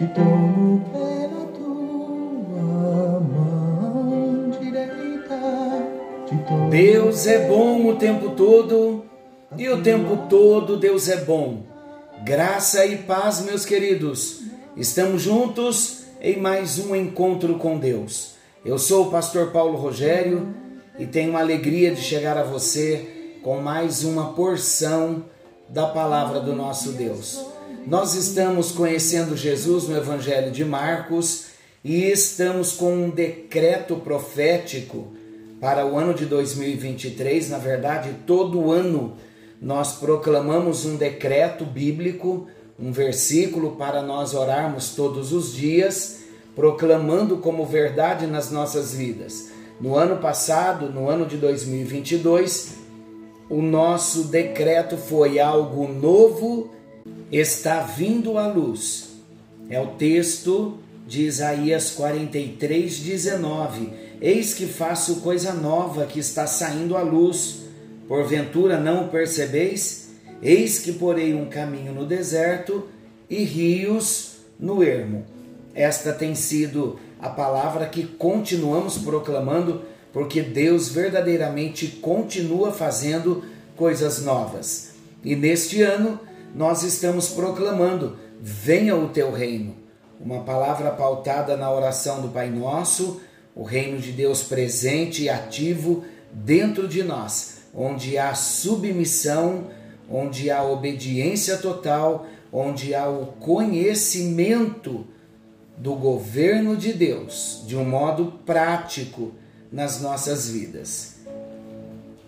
te tomo pela tua mão direita. Deus é bom o tempo todo e o tempo todo Deus é bom. Graça e paz, meus queridos. Estamos juntos em mais um encontro com Deus. Eu sou o pastor Paulo Rogério e tenho a alegria de chegar a você com mais uma porção da palavra do nosso Deus. Nós estamos conhecendo Jesus no Evangelho de Marcos e estamos com um decreto profético para o ano de 2023. Na verdade, todo ano nós proclamamos um decreto bíblico, um versículo para nós orarmos todos os dias, proclamando como verdade nas nossas vidas. No ano passado, no ano de 2022, o nosso decreto foi algo novo está vindo à luz. É o texto de Isaías 43, 19. Eis que faço coisa nova que está saindo à luz. Porventura não o percebeis? Eis que porei um caminho no deserto e rios no ermo. Esta tem sido a palavra que continuamos proclamando, porque Deus verdadeiramente continua fazendo coisas novas. E neste ano nós estamos proclamando: venha o teu reino. Uma palavra pautada na oração do Pai Nosso, o reino de Deus presente e ativo dentro de nós, onde há submissão, onde há obediência total, onde há o conhecimento do governo de Deus de um modo prático nas nossas vidas.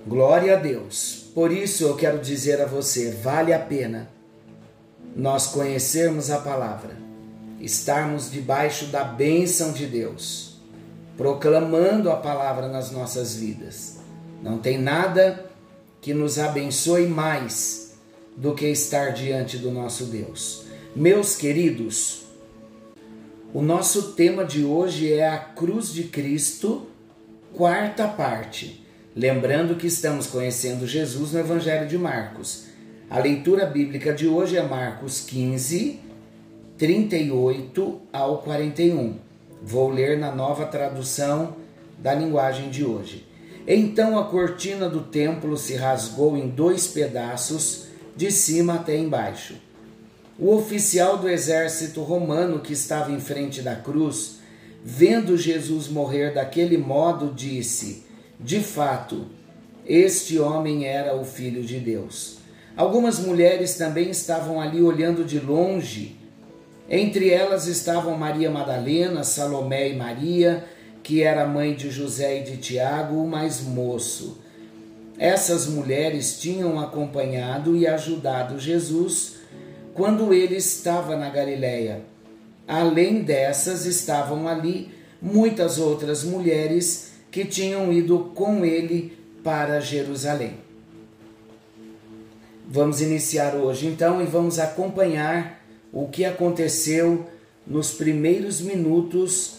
Glória a Deus. Por isso eu quero dizer a você, vale a pena nós conhecermos a palavra, estarmos debaixo da bênção de Deus, proclamando a palavra nas nossas vidas. Não tem nada que nos abençoe mais do que estar diante do nosso Deus. Meus queridos, o nosso tema de hoje é a cruz de Cristo, quarta parte. Lembrando que estamos conhecendo Jesus no Evangelho de Marcos. A leitura bíblica de hoje é Marcos 15, 38 ao 41. Vou ler na nova tradução da linguagem de hoje. Então a cortina do templo se rasgou em dois pedaços, de cima até embaixo. O oficial do exército romano que estava em frente da cruz, vendo Jesus morrer daquele modo, disse: De fato, este homem era o filho de Deus. Algumas mulheres também estavam ali olhando de longe. Entre elas estavam Maria Madalena, Salomé e Maria, que era mãe de José e de Tiago, o mais moço. Essas mulheres tinham acompanhado e ajudado Jesus quando ele estava na Galiléia. Além dessas, estavam ali muitas outras mulheres que tinham ido com ele para Jerusalém. Vamos iniciar hoje então e vamos acompanhar o que aconteceu nos primeiros minutos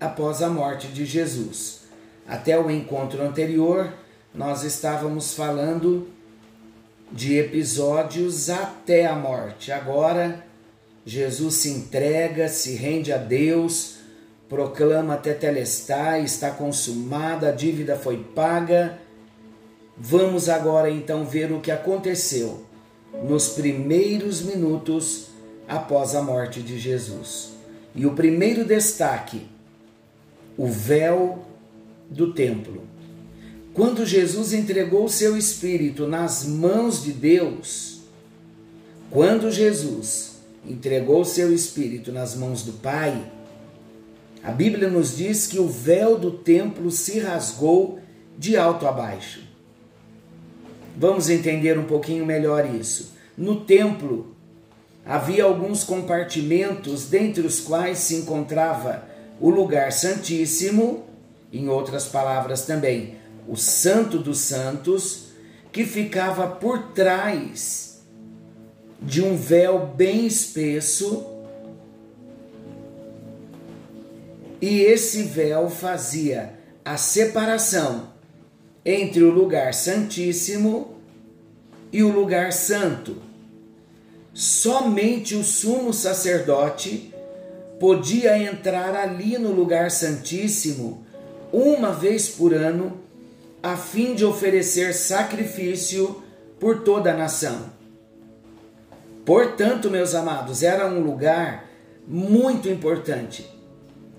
após a morte de Jesus. Até o encontro anterior, nós estávamos falando de episódios até a morte. Agora, Jesus se entrega, se rende a Deus, proclama Tetelestai, está consumada, a dívida foi paga Vamos agora então ver o que aconteceu nos primeiros minutos após a morte de Jesus. E o primeiro destaque: o véu do templo. Quando Jesus entregou seu espírito nas mãos de Deus, quando Jesus entregou seu espírito nas mãos do Pai, a Bíblia nos diz que o véu do templo se rasgou de alto a baixo. Vamos entender um pouquinho melhor isso. No templo havia alguns compartimentos, dentre os quais se encontrava o lugar santíssimo, em outras palavras também, o Santo dos Santos, que ficava por trás de um véu bem espesso. E esse véu fazia a separação entre o lugar santíssimo e o lugar santo. Somente o sumo sacerdote podia entrar ali no lugar santíssimo uma vez por ano, a fim de oferecer sacrifício por toda a nação. Portanto, meus amados, era um lugar muito importante,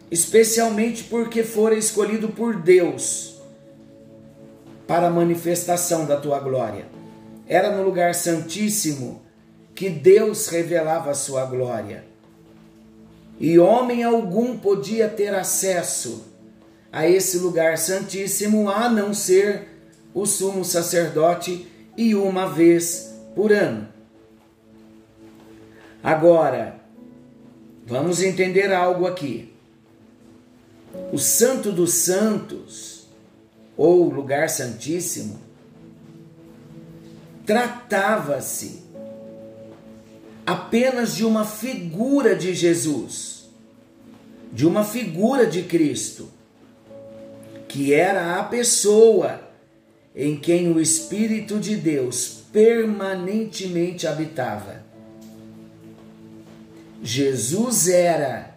especialmente porque fora escolhido por Deus para a manifestação da tua glória. Era no lugar santíssimo que Deus revelava a sua glória. E homem algum podia ter acesso a esse lugar santíssimo a não ser o sumo sacerdote e uma vez por ano. Agora, vamos entender algo aqui. O Santo dos Santos, ou lugar santíssimo, tratava-se apenas de uma figura de Jesus, de uma figura de Cristo, que era a pessoa em quem o Espírito de Deus permanentemente habitava. Jesus era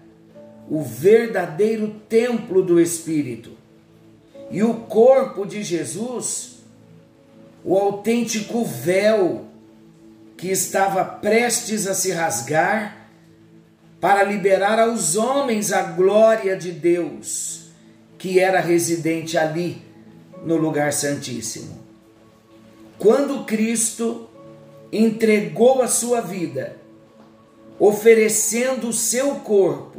o verdadeiro templo do Espírito e o corpo de Jesus, o autêntico véu que estava prestes a se rasgar para liberar aos homens a glória de Deus, que era residente ali no lugar santíssimo. Quando Cristo entregou a sua vida, oferecendo o seu corpo,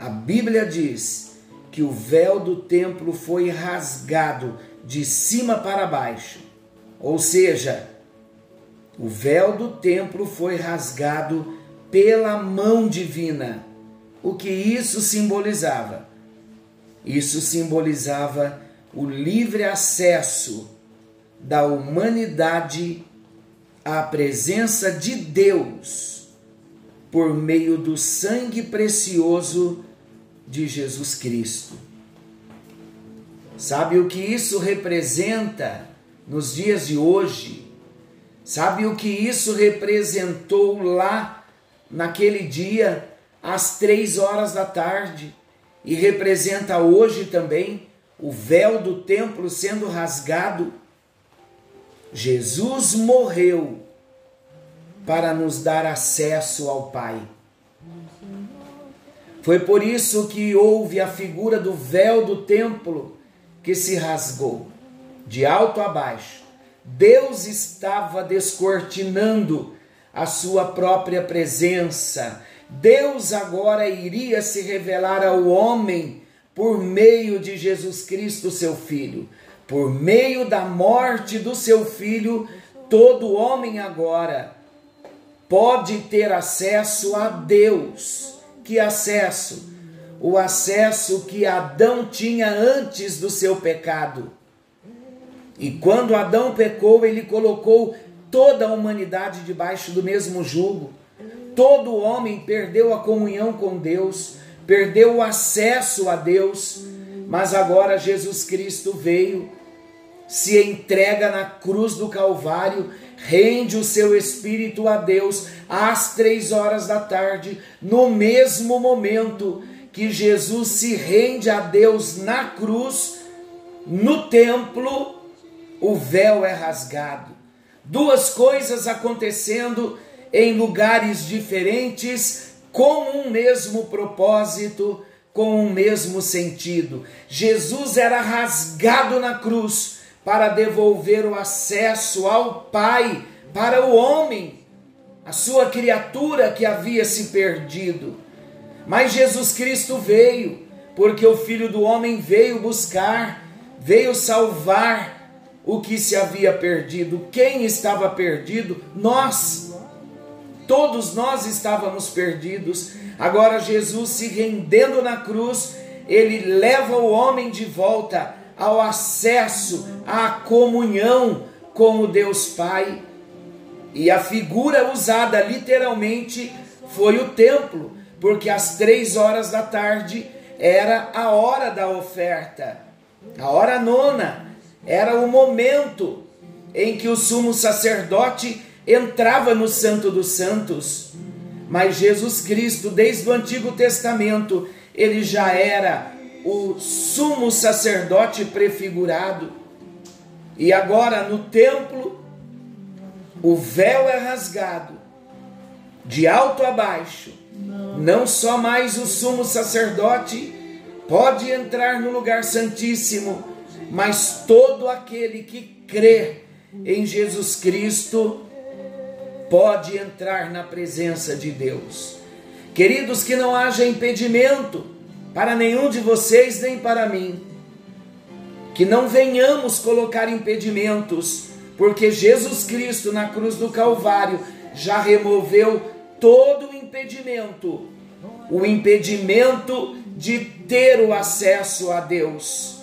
a Bíblia diz que o véu do templo foi rasgado de cima para baixo, ou seja, o véu do templo foi rasgado pela mão divina. O que isso simbolizava? Isso simbolizava o livre acesso da humanidade à presença de Deus por meio do sangue precioso de Jesus Cristo. Sabe o que isso representa nos dias de hoje? Sabe o que isso representou lá naquele dia, às três horas da tarde? E representa hoje também o véu do templo sendo rasgado? Jesus morreu para nos dar acesso ao Pai. Foi por isso que houve a figura do véu do templo que se rasgou, de alto a baixo Deus estava descortinando a sua própria presença. Deus agora iria se revelar ao homem por meio de Jesus Cristo, seu Filho. Por meio da morte do seu Filho, todo homem agora pode ter acesso a Deus. Que acesso? O acesso que Adão tinha antes do seu pecado e quando Adão pecou, ele colocou toda a humanidade debaixo do mesmo jugo. Todo homem perdeu a comunhão com Deus, perdeu o acesso a Deus, mas agora Jesus Cristo veio, se entrega na cruz do Calvário, rende o seu espírito a Deus às três horas da tarde, no mesmo momento que Jesus se rende a Deus na cruz, no templo o véu é rasgado. Duas coisas acontecendo em lugares diferentes, com um mesmo propósito, com um mesmo sentido. Jesus era rasgado na cruz para devolver o acesso ao Pai para o homem, a sua criatura que havia se perdido. Mas Jesus Cristo veio, porque o Filho do Homem veio buscar, veio salvar o que se havia perdido. Quem estava perdido? Nós. Todos nós estávamos perdidos. Agora Jesus se rendendo na cruz, ele leva o homem de volta ao acesso à comunhão com o Deus Pai. E a figura usada literalmente foi o templo, porque às três horas da tarde era a hora da oferta, a hora nona era o momento em que o sumo sacerdote entrava no Santo dos Santos mas Jesus Cristo, desde o Antigo Testamento, ele já era o sumo sacerdote prefigurado. E agora no templo, o véu é rasgado, de alto a baixo. Não só mais o sumo sacerdote pode entrar no lugar santíssimo, mas todo aquele que crê em Jesus Cristo pode entrar na presença de Deus. Queridos, que não haja impedimento para nenhum de vocês nem para mim. Que não venhamos colocar impedimentos, porque Jesus Cristo na cruz do Calvário já removeu todo o impedimento o impedimento de ter o acesso a Deus.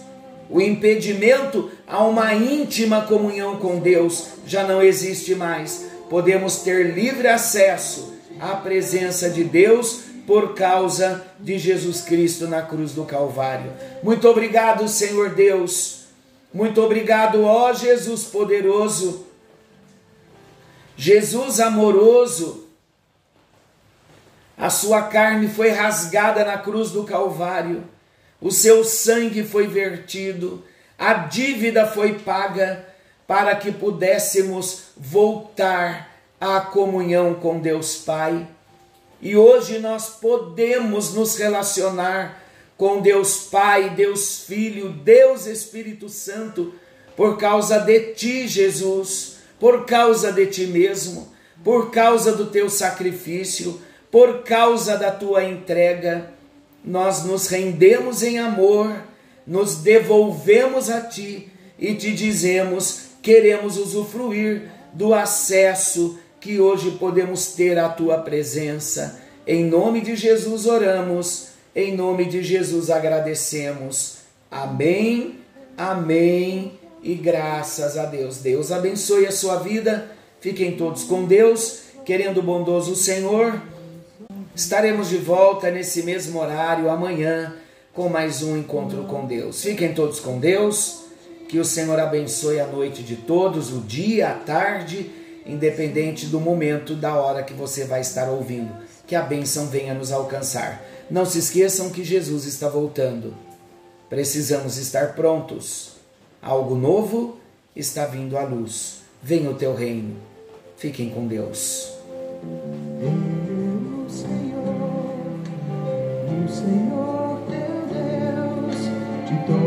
O impedimento a uma íntima comunhão com Deus já não existe mais. Podemos ter livre acesso à presença de Deus por causa de Jesus Cristo na cruz do Calvário. Muito obrigado, Senhor Deus. Muito obrigado, ó Jesus poderoso. Jesus amoroso a sua carne foi rasgada na cruz do Calvário, o seu sangue foi vertido, a dívida foi paga para que pudéssemos voltar à comunhão com Deus Pai. E hoje nós podemos nos relacionar com Deus Pai, Deus Filho, Deus Espírito Santo, por causa de ti, Jesus, por causa de ti mesmo, por causa do teu sacrifício por causa da tua entrega, nós nos rendemos em amor, nos devolvemos a ti e te dizemos: queremos usufruir do acesso que hoje podemos ter à tua presença. Em nome de Jesus oramos, em nome de Jesus agradecemos. Amém, amém e graças a Deus. Deus abençoe a sua vida. Fiquem todos com Deus, querendo o bondoso Senhor Estaremos de volta nesse mesmo horário amanhã com mais um encontro com Deus. Fiquem todos com Deus. Que o Senhor abençoe a noite de todos, o dia, a tarde, independente do momento, da hora que você vai estar ouvindo. Que a bênção venha nos alcançar. Não se esqueçam que Jesus está voltando. Precisamos estar prontos. Algo novo está vindo à luz. Venha o teu reino. Fiquem com Deus. Senhor teu Deus, te dou